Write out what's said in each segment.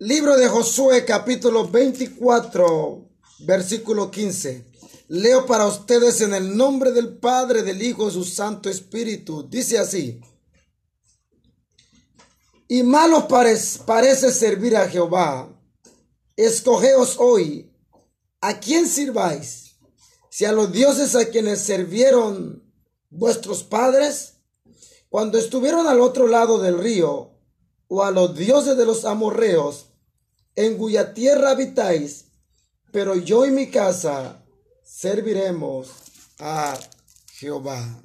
Libro de Josué capítulo 24, versículo 15. Leo para ustedes en el nombre del Padre, del Hijo y su Santo Espíritu. Dice así. Y malo parece, parece servir a Jehová. Escogeos hoy a quién sirváis. Si a los dioses a quienes sirvieron vuestros padres cuando estuvieron al otro lado del río, o a los dioses de los amorreos, en cuya tierra habitáis, pero yo y mi casa serviremos a Jehová.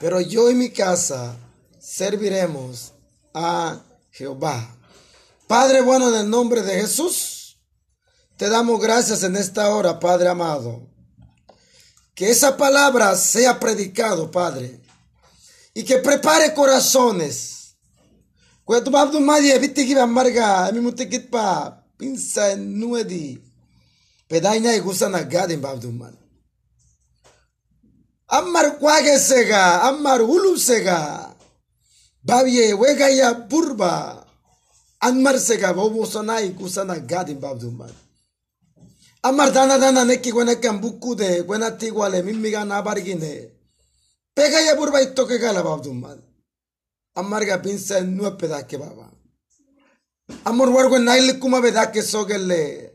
Pero yo y mi casa serviremos a Jehová. Padre bueno, en el nombre de Jesús, te damos gracias en esta hora, Padre amado. Que esa palabra sea predicado, Padre, y que prepare corazones. Cuando tú vas a tomar y viste que iba pinza en nube. Pedaina y gusta na gada en Babdumman. ammar ulusega. sega, amar ulu sega. Burba. Amar sega, bobo sana y gusta na gada en dana dana neki guena cambucu de, guena tiguale, mimiga na Pegaya Pega ya burba y toque gala Amarga pinsa no peda que baba. Amor wargo naile kuma beda que sogele.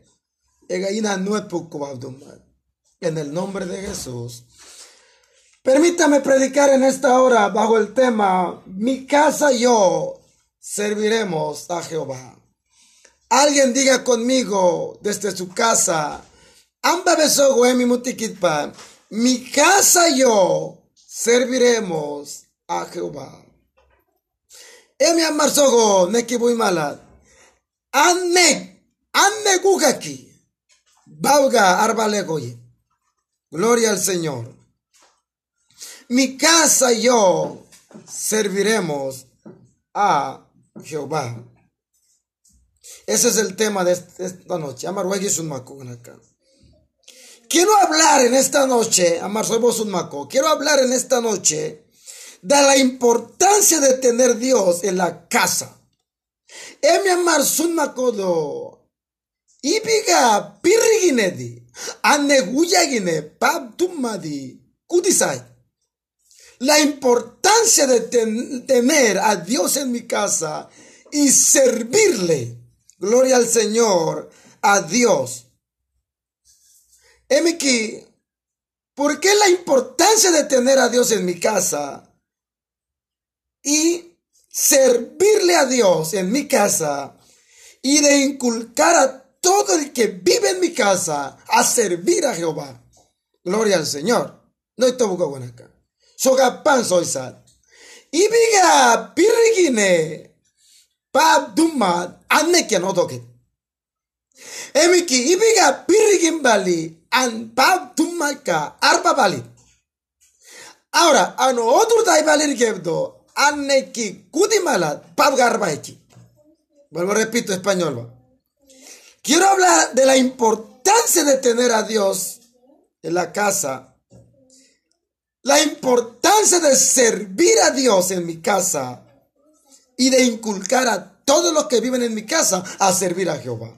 Ega ina no. En el nombre de Jesús. Permítame predicar en esta hora bajo el tema Mi casa y yo serviremos a Jehová. Alguien diga conmigo desde su casa, Amba besogo mi mutikitpa, mi casa y yo serviremos a Jehová. Emi amarsogo neki muy mala. Anne, anne gugaki. Bauga arbalegoye. Gloria al Señor. Mi casa y yo serviremos a Jehová. Ese es el tema de esta noche. Quiero hablar en esta noche, Amar un maco. Quiero hablar en esta noche de la importancia de tener Dios en la casa. Emi Amar sun makodo. Ibiga piriginedi. Aneguyagine pabtumadi. Kudisai. La importancia de ten, tener a Dios en mi casa y servirle. Gloria al Señor, a Dios. Emiki, ¿por qué la importancia de tener a Dios en mi casa y servirle a Dios en mi casa y de inculcar a todo el que vive en mi casa a servir a Jehová? Gloria al Señor. No estoy buscando acá. Sogapan soy sad. Ibiga pirigine. Pab dumad que no toque. Emiki ibiga pirigin bali an pab tumaka arba bali. Ahora, ano otro tai bali gebdo pab garba eki. Vuelvo repito español. Quiero hablar de la importancia de tener a Dios en la casa la importancia de servir a Dios en mi casa y de inculcar a todos los que viven en mi casa a servir a Jehová.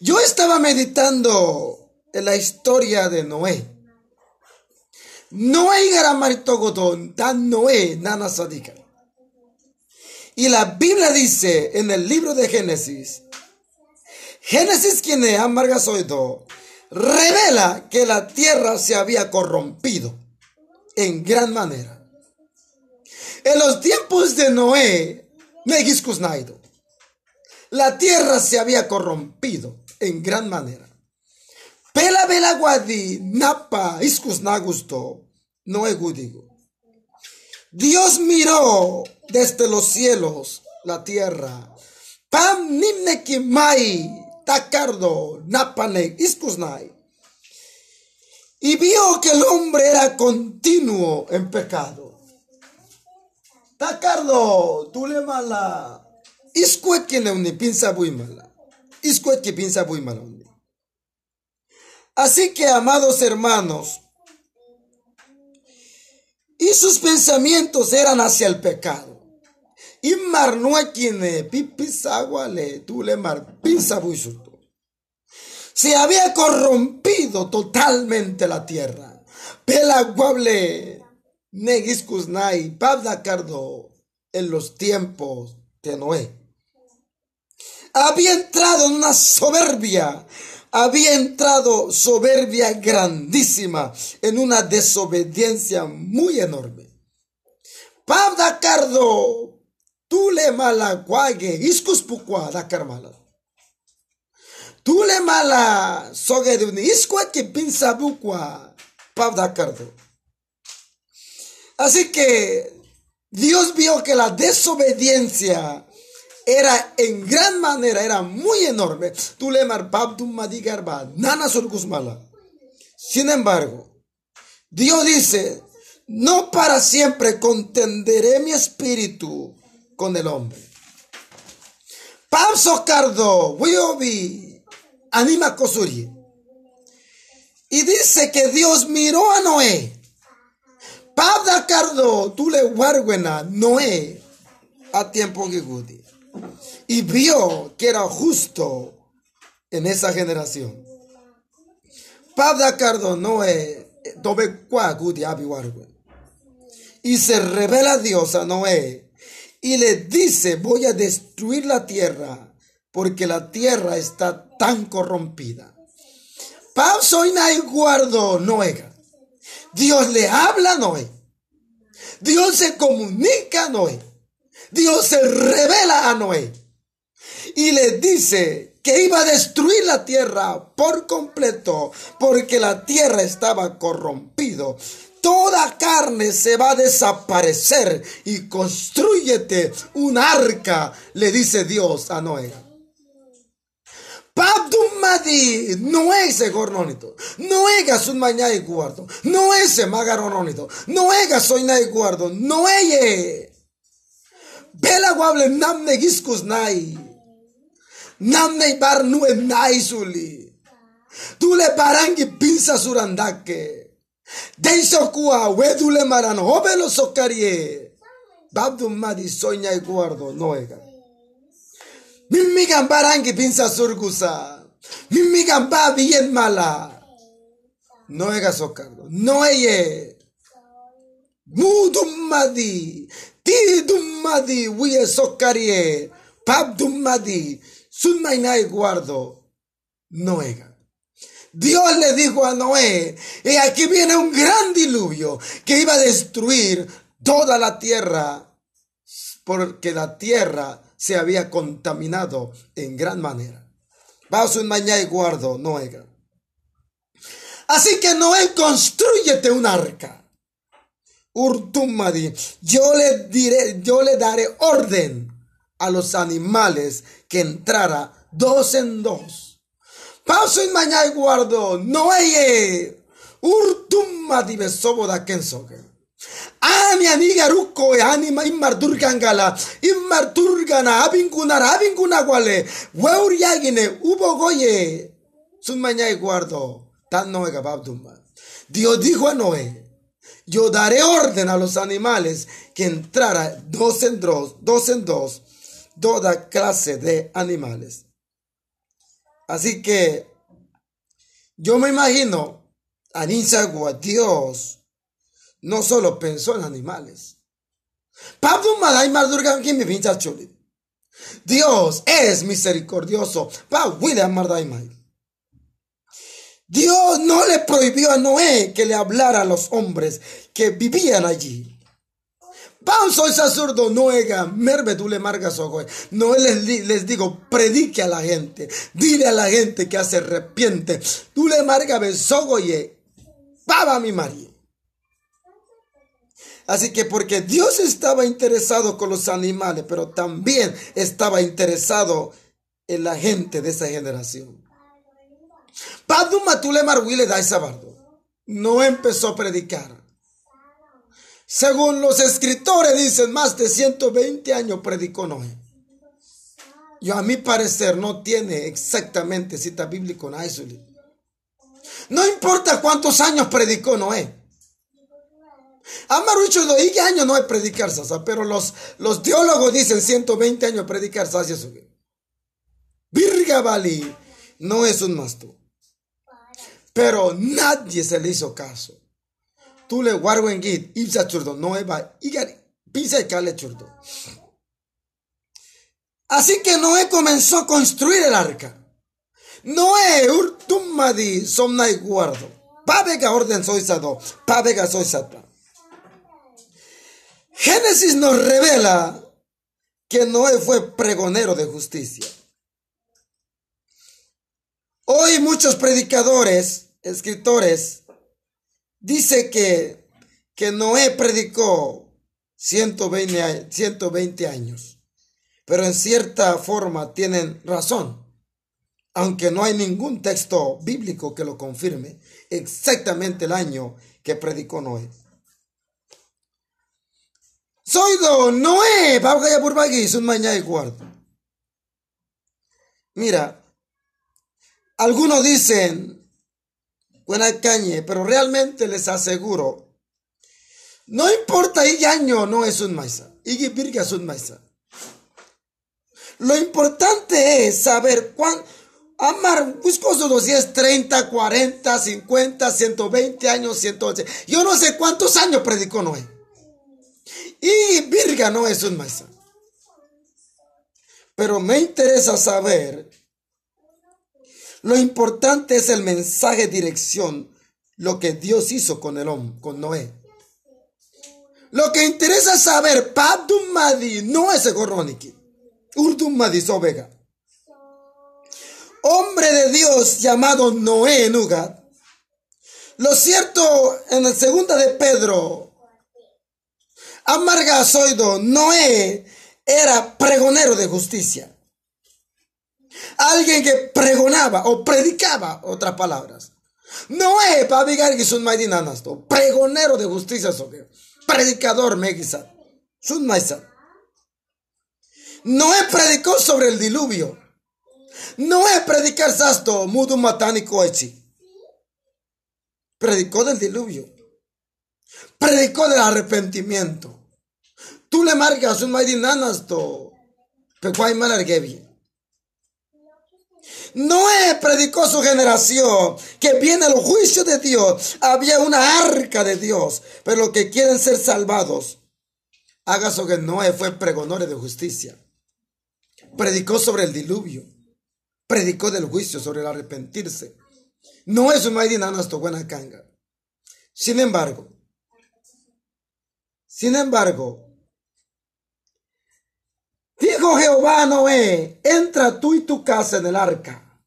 Yo estaba meditando en la historia de Noé. Noé Godón, tan Noé nana sadika. Y la Biblia dice en el libro de Génesis, Génesis quien amarga soido, revela que la tierra se había corrompido en gran manera. En los tiempos de Noé, la tierra se había corrompido en gran manera. Pela guadi napa iskusnagusto Noé gudigo. Dios miró desde los cielos la tierra. Pam nimne tacardo, napane, iskusnai. Y vio que el hombre era continuo en pecado. Tacardo, tú le mala. Iskuet que ne pinza muy mala. Iskuet que pinza muy mala. Así que, amados hermanos, y sus pensamientos eran hacia el pecado. Imar nuekine pipisaguale tulemar pisabuisuto. Se había corrompido totalmente la tierra. Pelaguable negiskusnai pabdacardo en los tiempos de Noé. Había entrado en una soberbia había entrado soberbia grandísima en una desobediencia muy enorme. Pabda cardo, tú le mala guague, iscus pucua da carmala. Tú le mala soge de un iscua que pinza bucua, pabda cardo. Así que Dios vio que la desobediencia era en gran manera, era muy enorme. Sin embargo, Dios dice, no para siempre contenderé mi espíritu con el hombre. Pam Socardo, Wiobi, anima Kosuri. Y dice que Dios miró a Noé. Pabda Cardo, tú le guarguena, Noé, a tiempo que y vio que era justo en esa generación. Pabda Noé, y se revela Dios a Noé y le dice, voy a destruir la tierra porque la tierra está tan corrompida. Pau soy guardo Noé. Dios le habla a Noé. Dios se comunica a Noé. Dios se revela a Noé y le dice que iba a destruir la tierra por completo porque la tierra estaba corrompido. Toda carne se va a desaparecer y construyete un arca, le dice Dios a Noé. Pabdumadi, no es ese gornonito, no es un mañana y guardo, no es ese magarononito, no es soy na y guardo, no ಬೆಳಗಾವ್ಲೆ ನಮ್ನೆ ಗಿಸ್ಕುಸ್ ನಾಯಿ ನಮ್ನೆ ಬಾರ್ ನುವೆ ನಾಯಿ ಸುಲಿ ತೂಲೆ ಬಾರಂಗಿ ಪಿನ್ಸ ಸುರಂದಾಕ್ಕೆ ದೈಸೋ ಕುವ ವೇದುಲೆ ಮರನ್ ಹೋಬೆಲು ಸೊಕ್ಕರಿಯೇ ಬಾಬ್ದು ಮಾದಿ ಸೊಯ್ಯ ಕುವಾರ್ದು ನೋಯಗ mimmigan barangi pinsa surgusa mimmigan ba bien mala no ega socardo no madi Tidumadi. Wie sokarie. Pabdumadi y guardo Noé. Dios le dijo a Noé, y aquí viene un gran diluvio que iba a destruir toda la tierra, porque la tierra se había contaminado en gran manera. Vamos un mañana y guardo Noé. Así que Noé, construyete un arca. Urtumadi, yo le diré, yo le daré orden a los animales que entrara dos en dos. Paso en mañana guardo, no hay urtumma di besobo da kensoke. Ani aniga ruko e anima immar durgangala, immar turgana, abinkunara, abinkunagwale, weuriagine, ubo goye. Sun mañana guardo, tan babdumma. Dios dijo a Noé, yo daré orden a los animales que entrara dos en dos, dos en dos, toda clase de animales. Así que yo me imagino a Ninsagua, Dios no solo pensó en animales. Dios es misericordioso. Dios no le prohibió a Noé que le hablara a los hombres que vivían allí. Pan soy zurdo, no ega, merbe le marga No les, les digo, predique a la gente, dile a la gente que se arrepiente. Tú le marga besogoye, baba mi María. Así que porque Dios estaba interesado con los animales, pero también estaba interesado en la gente de esa generación. Paduma tú le marguile da No empezó a predicar. Según los escritores dicen, más de 120 años predicó Noé. Yo a mi parecer no tiene exactamente cita bíblica en No importa cuántos años predicó Noé. Amarucho y año no hay predicar sasa, pero los, los teólogos dicen 120 años predicar sasa. Virga Bali no es un masto. Pero nadie se le hizo caso. Tú le guardo en git, churdo, no eva, igari, pisa churdo. Así que Noé comenzó a construir el arca. Noé urtumadi somna y guardo. Pabega orden soy sado, pabega soy sata. Génesis nos revela que Noé fue pregonero de justicia. Hoy muchos predicadores, escritores, dice que, que Noé predicó 120, 120 años, pero en cierta forma tienen razón, aunque no hay ningún texto bíblico que lo confirme exactamente el año que predicó Noé. Soy do Noé, un mañana y guardo. Mira, algunos dicen, buena cañe, pero realmente les aseguro, no importa y año no es un maisa, y virga es un maisa. Lo importante es saber cuán, amar, busco si es 30, 40, 50, 120 años, 108. Yo no sé cuántos años predicó Noé. Y virga no es un maisa. Pero me interesa saber lo importante es el mensaje dirección, lo que Dios hizo con el hombre, con Noé. Lo que interesa saber, Madi no es Egoroniki, Madi Sobega. Hombre de Dios llamado Noé en Lo cierto, en el segundo de Pedro, Amarga Soido, Noé era pregonero de justicia. Alguien que pregonaba o predicaba otras palabras. No es para digar que son maidinanas, pregonero de justicia sobre predicador megisa. Sun No es predicó sobre el diluvio. No es predicar sasto mudu matánico echi. Predicó del diluvio. Predicó del arrepentimiento. Tú le marcas un maidinanas to. Pero hay bien. Noé predicó a su generación que viene el juicio de Dios. Había una arca de Dios, pero los que quieren ser salvados, hágase que Noé fue pregonor de justicia. Predicó sobre el diluvio. Predicó del juicio, sobre el arrepentirse. No es un nuestro buena canga. Sin embargo, sin embargo, Dijo Jehová Noé, entra tú y tu casa en el arca,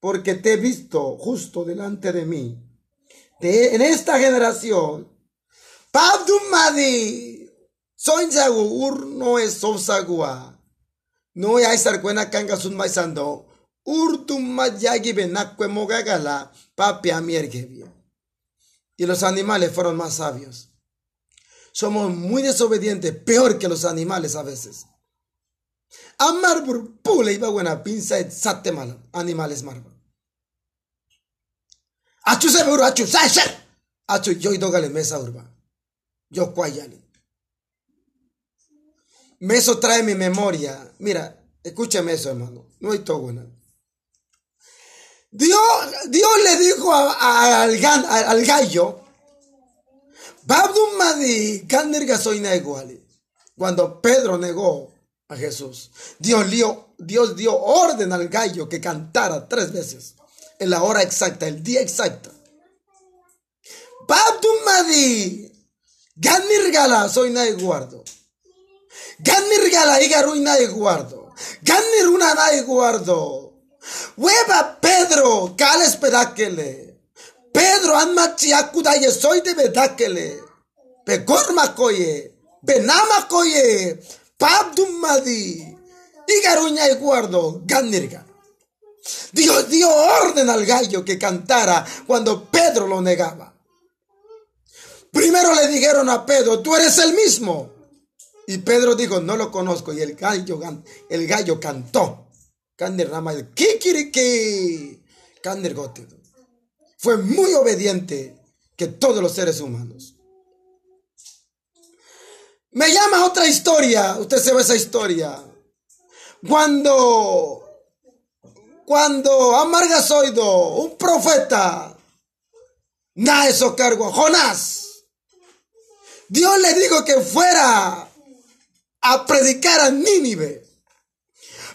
porque te he visto justo delante de mí. en esta generación, Pabdumadi, soy ur no es sosagua. No hay sarcuena canga sun maisando, urtumayagi benacque mogagala, papi amiergebia. Y los animales fueron más sabios. Somos muy desobedientes, peor que los animales a veces. Amar pule iba buena pinza et sate. Animales marba. Achu se buru achu se Achu yo y dogale mesa urba. Yo cuayani. Meso trae mi memoria. Mira, escúchame eso, hermano. No hay todo buena. Dios, Dios le dijo al, al, gallo, Babdum Madi, Kander Gasoina igual. Cuando Pedro negó a Jesús. Dios dio, Dios dio orden al gallo que cantara tres veces en la hora exacta, el día exacto. Madi, Ganirgala, soy nadie guardo. Ganirgala, igaru nadie guardo. Ganir una nadie guardo. Hueva Pedro, cales pedakele. Pedro, anmachi akudaye, soy de bedakele. Pegorma koye, benama Pabdumadi. Y Garuña y Guardo, Ganirga. Dios dio orden al gallo que cantara cuando Pedro lo negaba. Primero le dijeron a Pedro, tú eres el mismo. Y Pedro dijo, no lo conozco. Y el gallo, el gallo cantó. Kikiriki. Fue muy obediente que todos los seres humanos. Me llama otra historia. Usted se ve esa historia. Cuando, cuando Amargasoido, un profeta, da esos cargos Jonás. Dios le dijo que fuera a predicar a Nínive.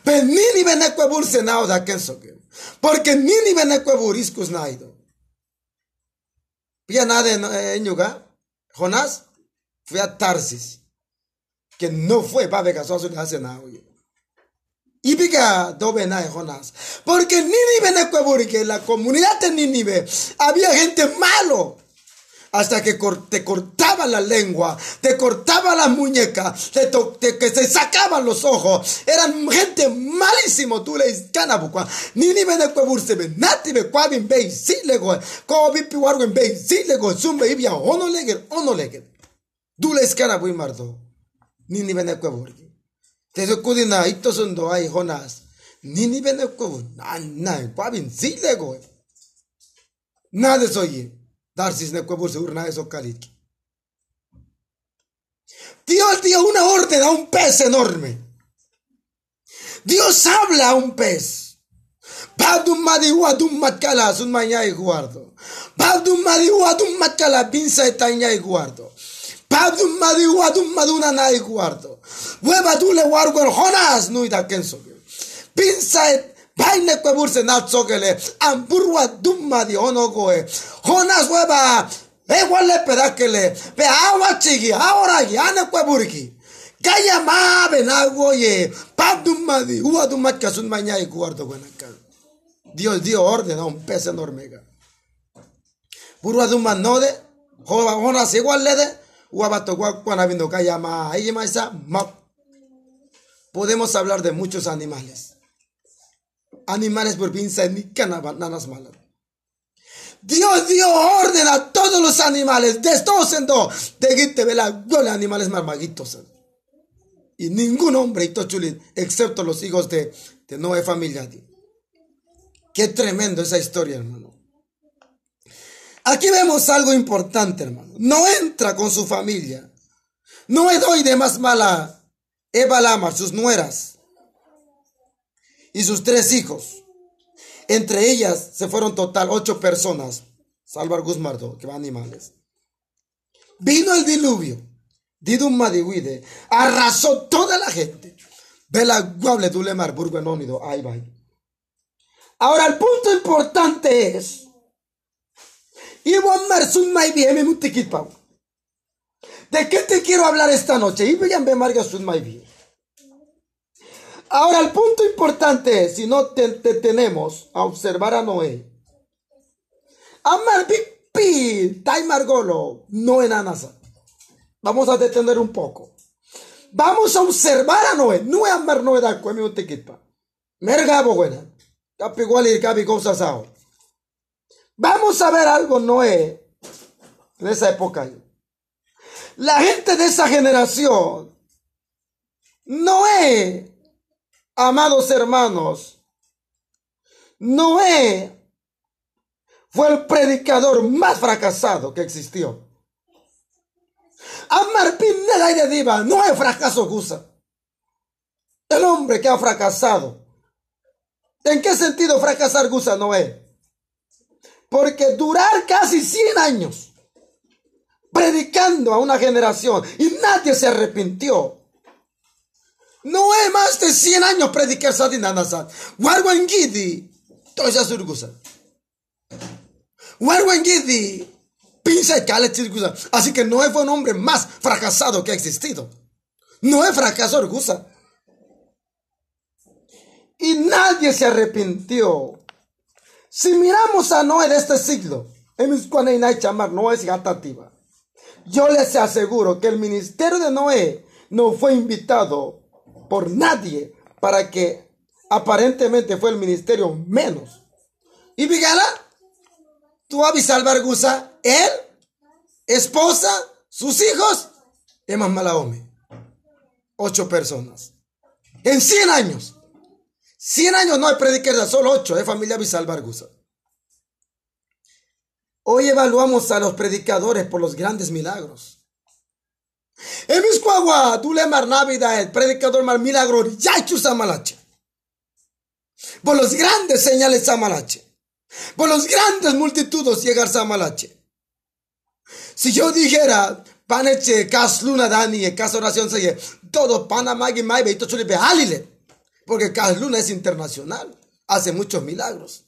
Pero Nínive no senado de aquel Porque Nínive no iscus naido. Pia nada en lugar. Jonás fue a Tarsis. Que no fue para ver hace nada. Y pica dobe na Jonás. Porque Nínive que la comunidad de Nínive había gente malo hasta que te cortaba la lengua, te cortaba la muñeca, te, que se sacaban los ojos. Eran gente malísimo, tú le canabukwa. Ni ni bene kweburse be, nati be kwabin be, Ni ni bene kweburgi. Te so kudina, ito sundo ay Jonas. Ni ni bene kwebur, na, na, kwabin, si lego. Nada soy. Tarsis ne se urna eso calitki. Dios dio una orden a un pez enorme. Dios habla a un pez. Badum madiu adum matkala sun manya y guardo. Badum madiu adum matkala pinza etaña y guardo. Badum madiu adum maduna na y guardo. Hueva dule guardo el Jonas no ida kenso. Pinza et Baine kweburse na tsokele. Amburwa dumma di. Jonas weba. Igual pedakele. Pe agua chigi. Ahora ya ne kweburki. Kaya ma benago ye. Pa dumma di. Ua dumma kasun maña y cuarto buenaca. Dios dio orden a un pez enorme. Burwa dumma no de. Jonas igual le de. Podemos hablar de muchos animales animales por pinza ni nanas malas. Dios dio orden a todos los animales, de todos en dos, de vela, animales marmaguitos. Y ningún hombre y tochulín, excepto los hijos de, de Noé familia. Qué tremendo esa historia, hermano. Aquí vemos algo importante, hermano. No entra con su familia. No doy de más mala Eva Lama, sus nueras y sus tres hijos. Entre ellas se fueron total ocho personas, salvo Guzmardo, que van animales. Vino el diluvio, Didum Madiwide, arrasó toda la gente. Vela guable dulemar burguenónido, ahí va. Ahora el punto importante es, ¿De qué te quiero hablar esta noche? Y vean, ve Marga bien. Ahora, el punto importante es, si no te, tenemos a observar a Noé, Amar pipi, Margolo, no en Anasa. Vamos a detener un poco. Vamos a observar a Noé. No es amar Noé da cuemi un tequipa. Mergabo buena. Capi igual y capi cosas ahora. Vamos a ver algo Noé de esa época. La gente de esa generación, Noé Amados hermanos, Noé fue el predicador más fracasado que existió. Amar de diva, no es fracaso gusa. El hombre que ha fracasado. ¿En qué sentido fracasar gusa Noé? Porque durar casi 100 años predicando a una generación y nadie se arrepintió no es más de 100 años predicar Sadin Anasan. Warwan Gidi. Toya Surgusa. Warwan Gidi. Pinza y Kale Así que Noé fue un hombre más fracasado que ha existido. Noé fracasó Orgusa. Y nadie se arrepintió. Si miramos a Noé de este siglo, no es gatativa. Yo les aseguro que el ministerio de Noé no fue invitado por nadie para que aparentemente fue el ministerio menos. Y Vigala, tú salvar Gusa, él, esposa, sus hijos, Eman Malaome. Ocho personas. En 100 años. 100 años no hay prediquera, solo ocho de familia Bisalvar Gusa. Hoy evaluamos a los predicadores por los grandes milagros. En mis cuagua, tú le mar Navidad, predicador milagro, ya samalache. Por los grandes señales samalache. Por los grandes multitudes llegar samalache. Si yo dijera, paneche, cas luna dani, cas oración se todo Panamá y mai beito chulipe halile. Porque cas luna es internacional. Hace muchos milagros.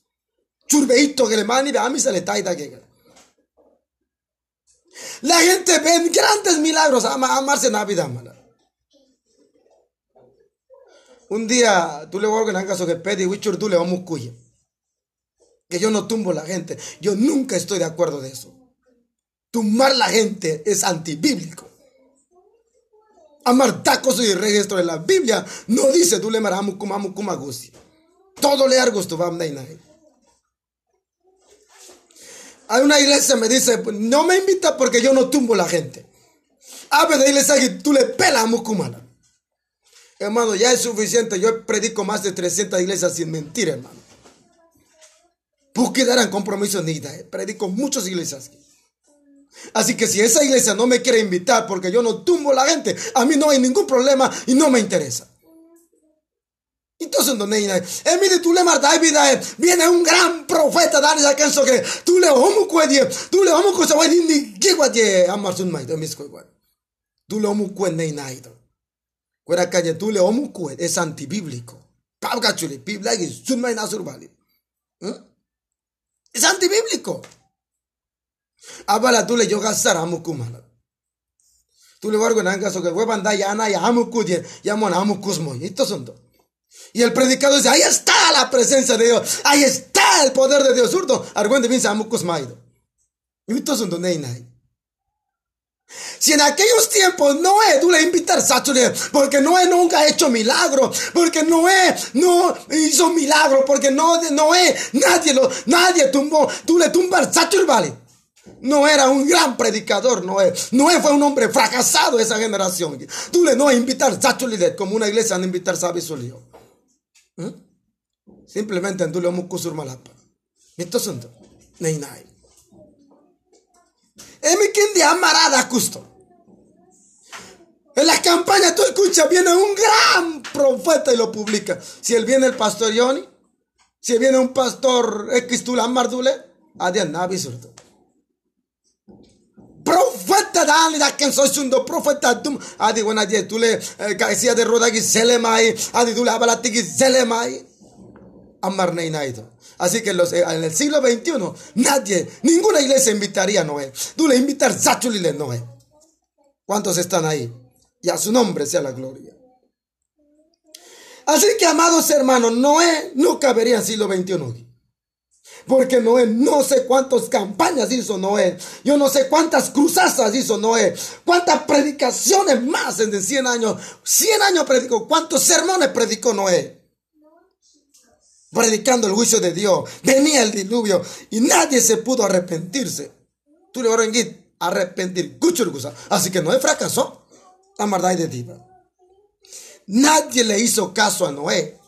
Churbeito que le mani, a mí se le taita que. La gente ve grandes milagros, ama, amarse Navidad. Un día tú le voy a caso que pedi wichur tú le vamos cuya. Que yo no tumbo la gente. Yo nunca estoy de acuerdo de eso. Tumbar la gente es antibíblico. Amar tacos y registro de la Biblia no dice tú le maramu kumamu kumagusi. Todo le argos tu vam hay una iglesia me dice, no me invita porque yo no tumbo la gente. A de iglesia que tú le pelas a mucumana. Hermano, ya es suficiente. Yo predico más de 300 iglesias sin mentir, hermano. Porque darán compromiso ni eh. Predico muchas iglesias. Así que si esa iglesia no me quiere invitar porque yo no tumbo la gente, a mí no hay ningún problema y no me interesa. Entonces, donde en mi de tu le vida viene un gran profeta dale ya canso que tú le homo cuedie tú le homo cosa wadi ni que guadie amarsun mai de mis cuegua tú le homo cuen nei naido cuera calle tú le homo cuen es antibíblico. Pauga chuli biblia que sun mai nasur vale es antibíblico abala tú le yoga sara mukumala tú le vargo nanga so que huevan da ya ana ya amu kudie ya mona amu kusmo esto son y el predicado dice, ahí está la presencia de Dios, ahí está el poder de Dios. Urdo, argüende vince amucos maido. Y entonces no hay si en aquellos tiempos Noé, tú le invitar Sachule, porque Noé nunca hecho milagro, porque Noé no hizo milagro, porque no, Noé, nadie lo, nadie tumbó, tú le tumbas Sachul, vale. No era un gran predicador, Noé. Noé fue un hombre fracasado esa generación. Tú le no a invitar como una iglesia a invitar Sabisulio. ¿Mm? Simplemente en le kusur malapa. Mito sunto. Nei nai. Emi de amarada justo. En la campaña tú escuchas, viene un gran profeta y lo publica. Si él viene el pastor Yoni, si viene un pastor X Mardule, adiós, nabi surto. Profeta dum adi wana die tule kaisia de roda ki selemai adi tule abalati ki selemai amar naido. Así que los, en el siglo XXI nadie, ninguna iglesia invitaría a Noé. Tú le invitar Sachulile Noé. ¿Cuántos están ahí? Y a su nombre sea la gloria. Así que, amados hermanos, Noé no cabería en el siglo XXI. Porque Noé, no sé cuántas campañas hizo Noé. Yo no sé cuántas cruzazas hizo Noé. Cuántas predicaciones más en 100 años. 100 años predicó. ¿Cuántos sermones predicó Noé? Predicando el juicio de Dios. Venía el diluvio y nadie se pudo arrepentirse. Tú le arrepentir. Así que Noé fracasó. La maldad de Dios. Nadie le hizo caso a Noé.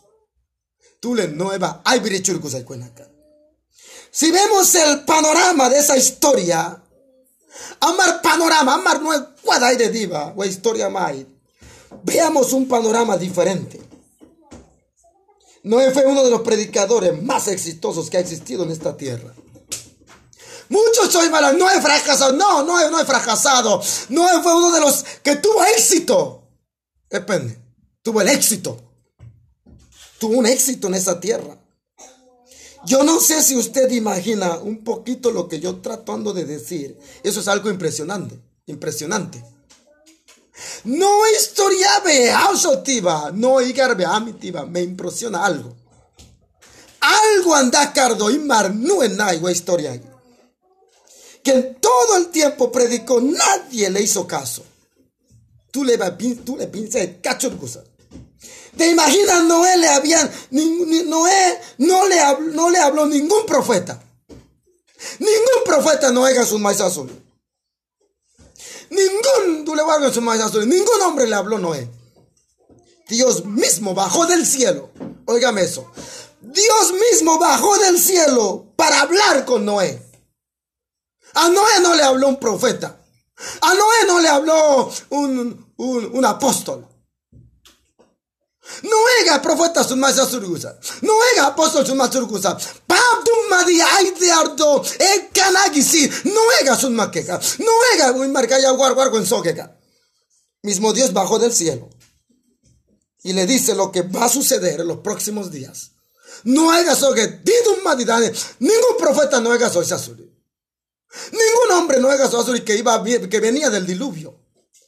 Tú le nueva. Ay, virechurgusa cuenaca. Si vemos el panorama de esa historia, amar panorama, amar no es cuadra de diva o historia más. Veamos un panorama diferente. Noé fue uno de los predicadores más exitosos que ha existido en esta tierra. Muchos soy malos, no he fracasado, no, no, no he fracasado. Noé fue uno de los que tuvo éxito. Depende, tuvo el éxito. Tuvo un éxito en esa tierra. Yo no sé si usted imagina un poquito lo que yo tratando de decir. Eso es algo impresionante, impresionante. No historia ausotiva, no igarbe amitiva, me impresiona algo. Algo anda cardo y mar no en historia. Que en todo el tiempo predicó, nadie le hizo caso. Tú le, tú le pinces cachorgusa. ¿Te imaginas? Noé le habían, Noé no le, habló, no le habló ningún profeta. Ningún profeta no haga sus maíz azul. Ningún, tú. Ningún hombre le habló Noé. Dios mismo bajó del cielo. Óigame eso. Dios mismo bajó del cielo para hablar con Noé. A Noé no le habló un profeta. A Noé no le habló un, un, un apóstol. Noega profeta sun masa surgusa. Noega apóstol sun masa surgusa. Pabdum madi aite ardo e kanagisi. Noega sun makeka. Noega un marcaya sokeka. Mismo Dios bajó del cielo y le dice lo que va a suceder en los próximos días. No hagas eso que didum madidane. Ningún profeta no haga eso Ningún hombre no haga eso que iba que venía del diluvio.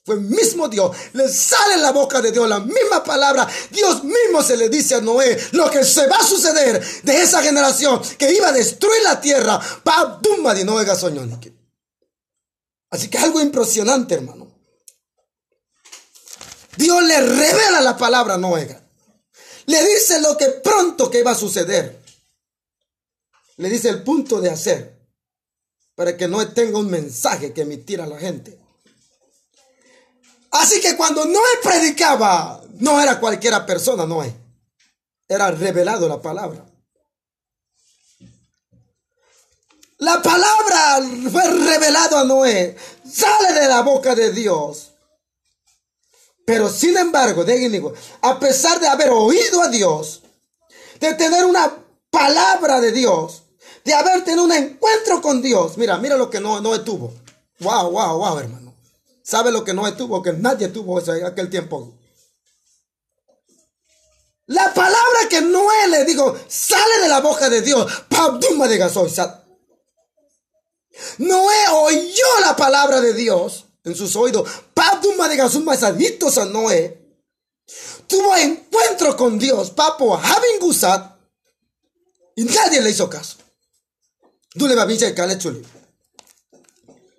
Fue el mismo Dios. Le sale en la boca de Dios la misma palabra. Dios mismo se le dice a Noé lo que se va a suceder de esa generación que iba a destruir la tierra. Así que algo impresionante, hermano. Dios le revela la palabra a Noé. Le dice lo que pronto que iba a suceder. Le dice el punto de hacer para que Noé tenga un mensaje que emitir a la gente. Así que cuando Noé predicaba, no era cualquiera persona, Noé. Era revelado la palabra. La palabra fue revelado a Noé. Sale de la boca de Dios. Pero sin embargo, digo, a pesar de haber oído a Dios, de tener una palabra de Dios, de haber tenido un encuentro con Dios, mira, mira lo que Noé, Noé tuvo. Wow, wow, wow, hermano. ¿Sabe lo que no tuvo? Que nadie tuvo eso en aquel tiempo. La palabra que Noé le dijo sale de la boca de Dios. de Noé oyó la palabra de Dios en sus oídos. Pabduma de más adictos a Noé. Tuvo encuentro con Dios. Papo Gusat. Y nadie le hizo caso.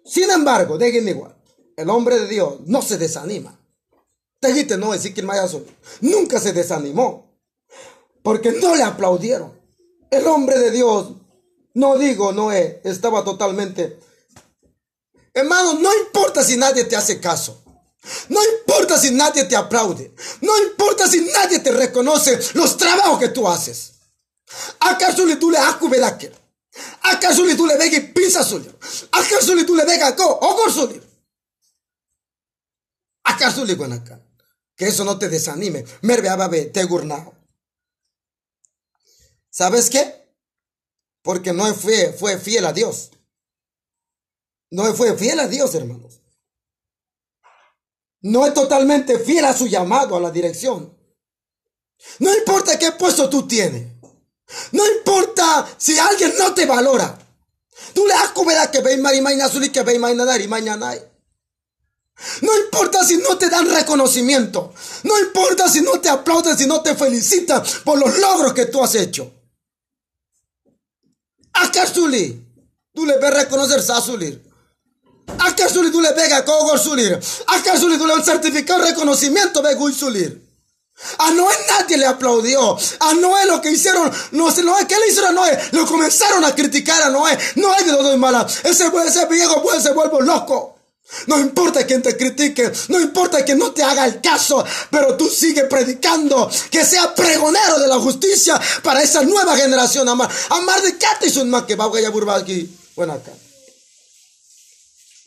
Sin embargo, déjenme igual el hombre de Dios no se desanima. Te no decir que nunca se desanimó. Porque no le aplaudieron. El hombre de Dios, no digo Noé, estaba totalmente... Hermano, no importa si nadie te hace caso. No importa si nadie te aplaude. No importa si nadie te reconoce los trabajos que tú haces. ¿Acaso tú le acubelaque? ¿Acaso tú le vegas pinza suyo? ¿Acaso tú le vegas go? O suyo? ¿Acaso le acá? Que eso no te desanime. ¿Sabes qué? Porque no fue, fue fiel a Dios. No fue fiel a Dios, hermanos. No es totalmente fiel a su llamado, a la dirección. No importa qué puesto tú tienes. No importa si alguien no te valora. Tú le has que ve y mañana que ve y mañana no importa si no te dan reconocimiento. No importa si no te aplauden, si no te felicitan por los logros que tú has hecho. Akasuli, tú le ves reconocer Sasulir. Akasuli, tú le ves a Kogor Sulir. Akasuli, tú le un certificado reconocimiento de Sulir. A Noé nadie le aplaudió. A Noé lo que hicieron, no sé, Noé, ¿qué le hicieron a Noé? Lo comenzaron a criticar a Noé. Noé de todo mala. Ese, ese viejo puede se vuelve loco. No importa quién te critique, no importa que no te haga el caso, pero tú sigue predicando, que sea pregonero de la justicia para esa nueva generación. Amar, amar de un más que va a aquí. Bueno, acá.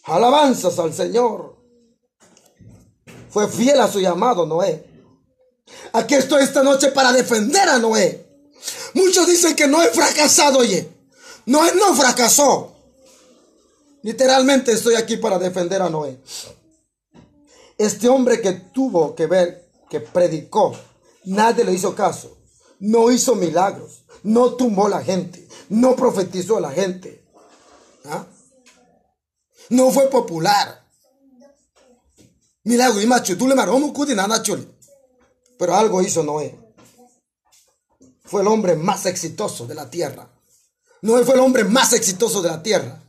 Alabanzas al Señor. Fue fiel a su llamado, Noé. Aquí estoy esta noche para defender a Noé. Muchos dicen que no he fracasado, oye. Noé no fracasó. Literalmente estoy aquí para defender a Noé. Este hombre que tuvo que ver, que predicó, nadie le hizo caso. No hizo milagros. No tumbó la gente. No profetizó a la gente. ¿Ah? No fue popular. Milagro y macho, tú le Pero algo hizo Noé. Fue el hombre más exitoso de la tierra. Noé fue el hombre más exitoso de la tierra.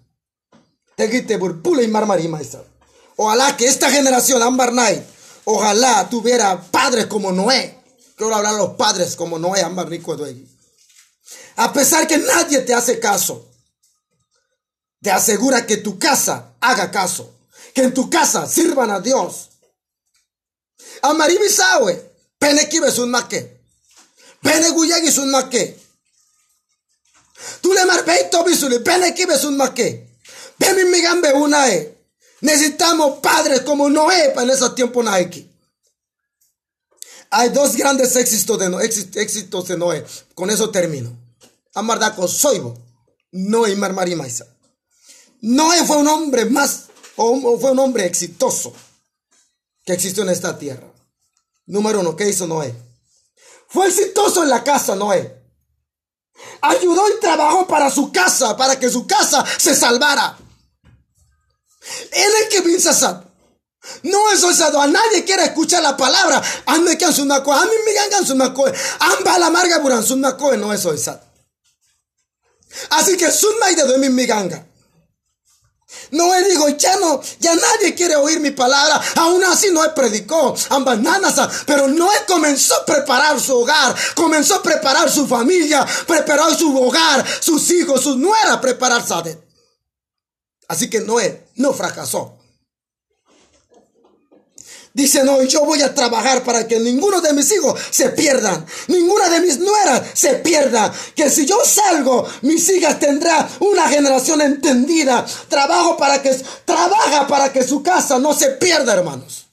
Ojalá que esta generación, Ambar Night, ojalá tuviera padres como Noé. Quiero hablar a los padres como Noé, Ambar Rico A pesar que nadie te hace caso, te asegura que tu casa haga caso. Que en tu casa sirvan a Dios. Amaribisawe, penekibe un maque. Peneguyagi un maque. Tú le marbeito bisuli, penekibe un maque. Bemi migambe unae. Necesitamos padres como Noé para en esos tiempos Nike. Hay dos grandes éxitos de, Noé, éxitos de Noé. Con eso termino. Amardaco Soibo, Noé y Marmarimaisa. Noé fue un hombre más, o fue un hombre exitoso que existió en esta tierra. Número uno, ¿qué hizo Noé? Fue exitoso en la casa, Noé. Ayudó y trabajó para su casa, para que su casa se salvara. Él es que piensa no es osado, a nadie quiere escuchar la palabra. Ande que su naco, a mí me su naco, amba la marga buran su naco, no es osado. Así que sun maide de mi miganga. No he digo, ya no, ya nadie quiere oír mi palabra. Aún así no he predicó, nanas, pero Noé comenzó a preparar su hogar, comenzó a preparar su familia, preparó su hogar, sus hijos, sus nueras, preparar Sadet. Así que Noé no fracasó. Dice, no, yo voy a trabajar para que ninguno de mis hijos se pierdan, ninguna de mis nueras se pierda. Que si yo salgo, mis hijas tendrán una generación entendida. Trabajo para que, trabaja para que su casa no se pierda, hermanos.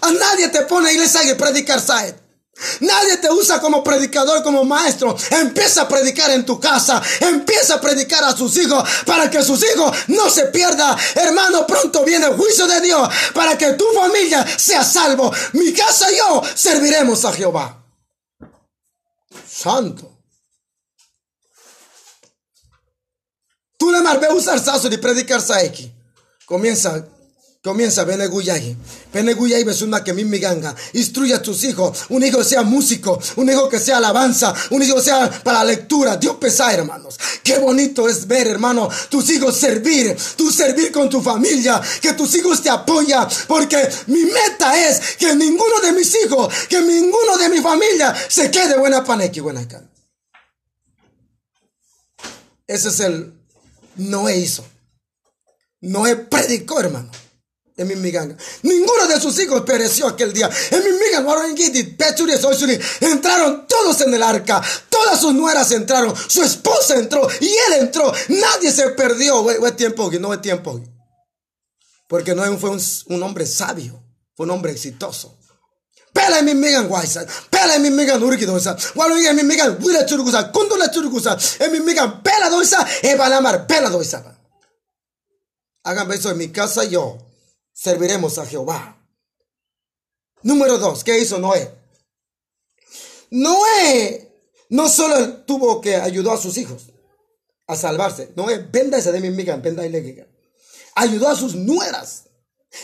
A nadie te pone iglesia y predicar Saed. Nadie te usa como predicador, como maestro. Empieza a predicar en tu casa. Empieza a predicar a sus hijos para que sus hijos no se pierdan. Hermano, pronto viene el juicio de Dios para que tu familia sea salvo. Mi casa y yo serviremos a Jehová. Santo. Tú le marbe usar saso y predicar saeki. Comienza Comienza Beneguyay. Beneguyay es una que mi ganga. Instruye a tus hijos. Un hijo sea músico. Un hijo que sea alabanza. Un hijo sea para lectura. Dios pesa, hermanos. Qué bonito es ver, hermano, tus hijos servir. Tú servir con tu familia. Que tus hijos te apoyan. Porque mi meta es que ninguno de mis hijos, que ninguno de mi familia se quede buena panequi, buena can. Ese es el Noé hizo. Noé predicó, hermano. Ninguno de sus hijos pereció aquel día. En mi entraron todos en el arca. Todas sus nueras entraron. Su esposa entró y él entró. Nadie se perdió. Fue tiempo, no es tiempo. Porque no fue un, hombre sabio. Fue un hombre exitoso. Pela mi migan guaysa, pela mi migan urgidosa, walo en mi migan wila churugusa, kundula churugusa, en mi migan pela doisa, e balamar pela doisa. Hagan eso en mi casa yo serviremos a Jehová. Número dos, ¿qué hizo Noé? Noé no solo tuvo que ayudar a sus hijos a salvarse. Noé, venda esa de mi amiga, venda y Ayudó a sus nueras.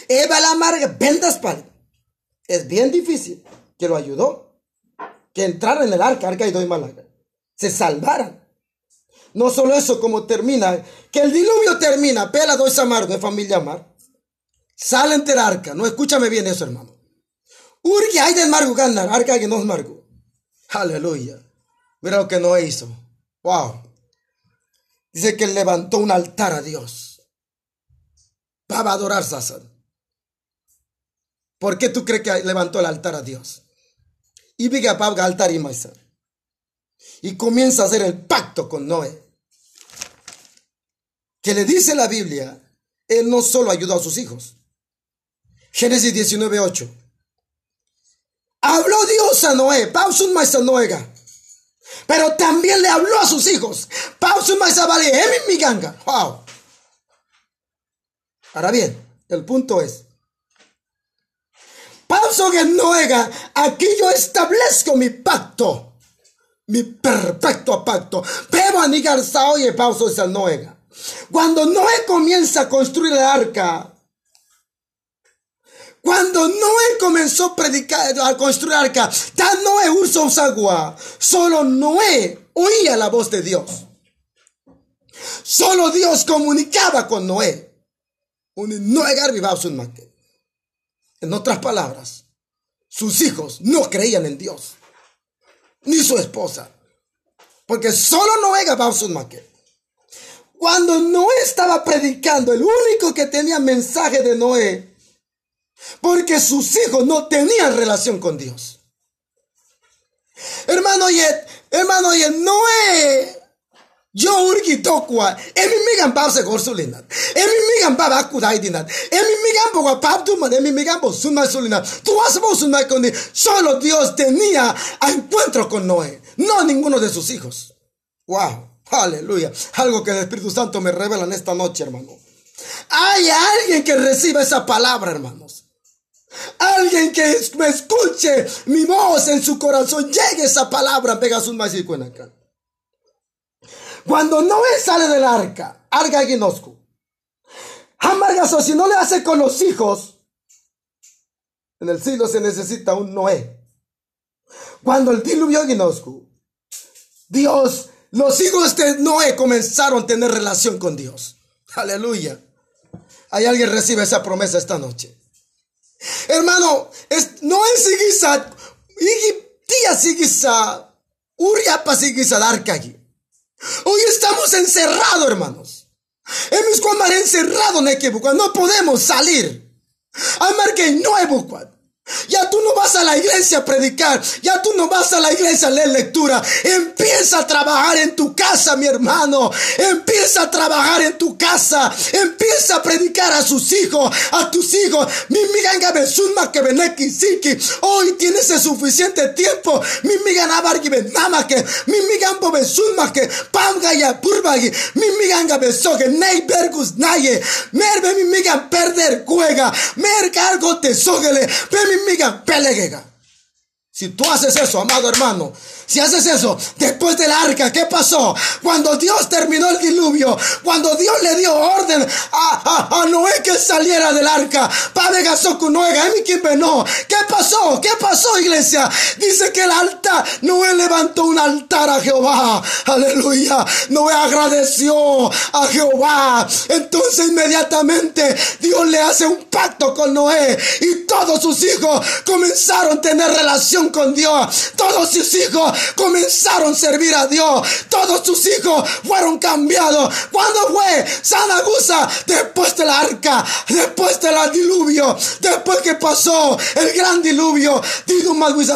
Eva la amarga, vendas para. Es bien difícil que lo ayudó. Que entraran en el arca, arca y doy malaga. Se salvaran. No solo eso, como termina, que el diluvio termina, pela dos amargo de familia amar. Sale del arca. No, escúchame bien eso, hermano. Urge hay del margo ganar, arca que no es margo. Aleluya. Mira lo que no hizo. Wow. Dice que levantó un altar a Dios. Para adorar Sassan. ¿Por qué tú crees que levantó el altar a Dios? Y viga paga altar y maisa. Y comienza a hacer el pacto con Noé. Que le dice la Biblia, él no solo ayudó a sus hijos, Génesis 19, 8. Habló Dios a Noé, pausun maisa Noega. Pero también le habló a sus hijos. Pausun vale, mi ganga. Wow. Ahora bien, el punto es. Pauso que Noega, aquí yo establezco mi pacto. Mi perfecto pacto. Pero a oye, pauso esa Noega. Cuando Noé comienza a construir el arca, cuando Noé comenzó a predicar, a construir arca, Noé usó agua. Solo Noé oía la voz de Dios. Solo Dios comunicaba con Noé. En otras palabras, sus hijos no creían en Dios, ni su esposa, porque solo Noé Cuando Noé estaba predicando, el único que tenía mensaje de Noé porque sus hijos no tenían relación con Dios. Hermano, y hermano, y Noé yo urgi dokwa emi migan bab se gorsulinat emi migan bab akudai dinat emi migan boga pap duman emi migan bo sunma sulinat tú vas a sunma con solo Dios tenía encuentro con Noé no ninguno de sus hijos. Wow aleluya. Algo que el Espíritu Santo me revela en esta noche hermano. Hay alguien que reciba esa palabra hermanos Alguien que me escuche mi voz en su corazón, llegue esa palabra, pega y acá. Cuando Noé sale del arca, arca guinosco. Amargazo, si no le hace con los hijos, en el siglo se necesita un Noé. Cuando el diluvio guinosco, Dios, los hijos de Noé comenzaron a tener relación con Dios. Aleluya. Hay alguien recibe esa promesa esta noche. Hermano, es, Noé sigisa, tía sigisa, uriapa sigisa arca aquí. Hoy estamos encerrados, hermanos. Hemos encerrado en equipo. No podemos salir. Amar que no hay ya tú no vas a la iglesia a predicar. Ya tú no vas a la iglesia a leer lectura. Empieza a trabajar en tu casa, mi hermano. Empieza a trabajar en tu casa. Empieza a predicar a sus hijos, a tus hijos. Mi que siki. Hoy tienes el suficiente tiempo. Mi migana bargi benama que. Mi migambo besuma que. Pamga ya purbagi. Mi miganga besoge. Nei bergus naye. Merbe mi migan perder cuega. Mer cargo te sogele. Miga pelegega. Si tú haces eso, amado hermano, si haces eso, después del arca, ¿qué pasó? Cuando Dios terminó el diluvio, cuando Dios le dio orden a, Noé que saliera del arca, Padre Noé, ¿qué pasó? ¿Qué pasó, iglesia? Dice que el altar, Noé levantó un altar a Jehová, aleluya. Noé agradeció a Jehová. Entonces inmediatamente Dios le hace un pacto con Noé y todos sus hijos comenzaron a tener relación con Dios. Todos sus hijos comenzaron a servir a Dios. Todos sus hijos fueron cambiados. ¿Cuándo fue Sanagusa? Después del arca, después del diluvio, después que pasó el gran diluvio.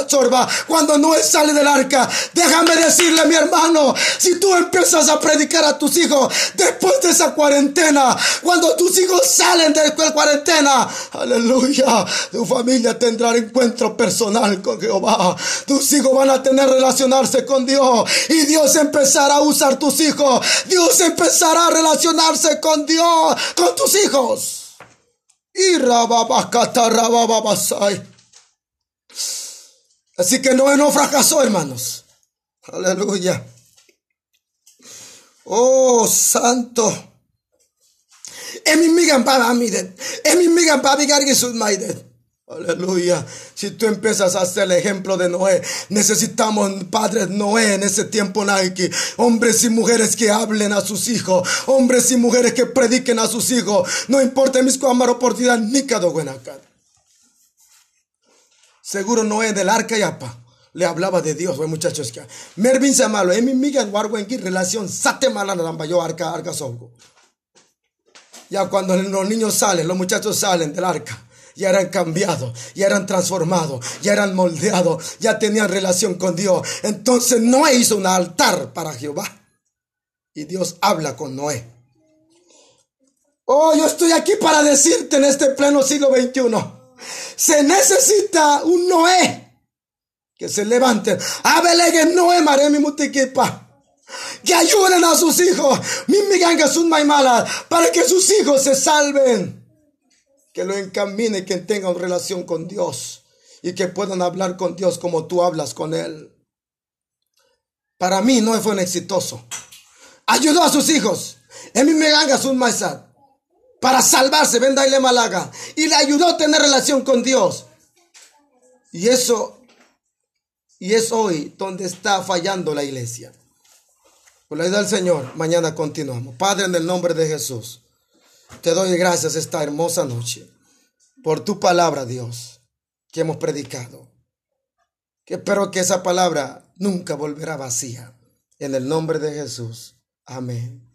Chorba, cuando Noé sale del arca, déjame decirle, mi hermano, si tú empiezas a predicar a tus hijos después de esa cuarentena, cuando tus hijos salen de la cuarentena, aleluya, tu familia tendrá encuentro personal con Jehová. Tus hijos van a tener relación relacionarse con Dios y Dios empezará a usar tus hijos. Dios empezará a relacionarse con Dios, con tus hijos. Y Así que no, no fracasó, hermanos. Aleluya. Oh, santo. Emi migan para miden. Emi migan para vigar que sus maiden. Aleluya. Si tú empiezas a hacer el ejemplo de Noé, necesitamos padres Noé en ese tiempo Nike. Hombres y mujeres que hablen a sus hijos. Hombres y mujeres que prediquen a sus hijos. No importa mis amar oportunidad ni cada Seguro Noé del arca y apa. Le hablaba de Dios, muchachos. Mervin se malo. Emi migan warwenki relación sate malana yo arca arca. Ya cuando los niños salen, los muchachos salen del arca ya eran cambiados, ya eran transformados, ya eran moldeados, ya tenían relación con Dios. Entonces Noé hizo un altar para Jehová. Y Dios habla con Noé. Oh, yo estoy aquí para decirte en este pleno siglo XXI. Se necesita un Noé que se levante. Abelegue Noé, mare mi mutiquipa que ayuden a sus hijos, mi ganga sus maimalas, para que sus hijos se salven que lo encamine, que tenga una relación con Dios y que puedan hablar con Dios como tú hablas con Él. Para mí no fue un exitoso. Ayudó a sus hijos. En mi megangas un maizat. Para salvarse, venda y malaga. Y le ayudó a tener relación con Dios. Y eso, y es hoy donde está fallando la iglesia. Por la ayuda del Señor, mañana continuamos. Padre, en el nombre de Jesús. Te doy gracias esta hermosa noche por tu palabra, Dios, que hemos predicado. Que espero que esa palabra nunca volverá vacía. En el nombre de Jesús. Amén.